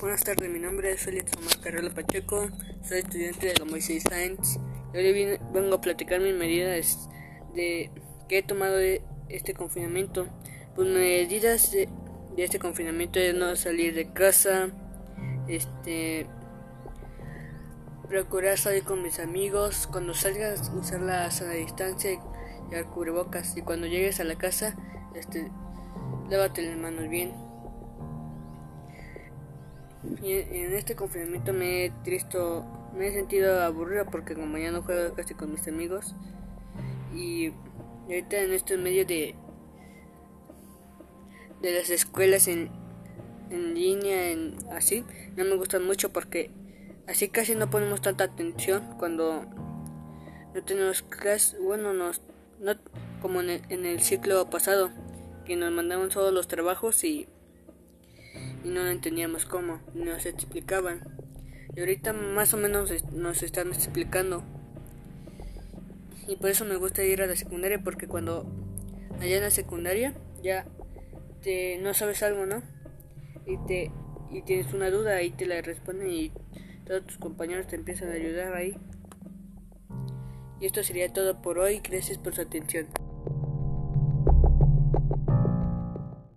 Buenas tardes, mi nombre es Félix Tomás Carrera Pacheco, soy estudiante de la Moisés Science y hoy vengo a platicar mis medidas de que he tomado de este confinamiento. Pues medidas de, este confinamiento es no salir de casa, este procurar salir con mis amigos, cuando salgas usar la sana distancia y el cubrebocas y cuando llegues a la casa este lávate las manos bien. Y en este confinamiento me he tristo, me he sentido aburrido porque como ya no juego casi con mis amigos y ahorita en estos medios de de las escuelas en, en línea en así no me gustan mucho porque así casi no ponemos tanta atención cuando no tenemos clases bueno nos no como en el, en el ciclo pasado que nos mandaban todos los trabajos y y no entendíamos cómo, nos explicaban. Y ahorita más o menos nos están explicando. Y por eso me gusta ir a la secundaria porque cuando allá en la secundaria ya te no sabes algo, ¿no? Y te y tienes una duda y te la responden y todos tus compañeros te empiezan a ayudar ahí. Y esto sería todo por hoy. Gracias por su atención.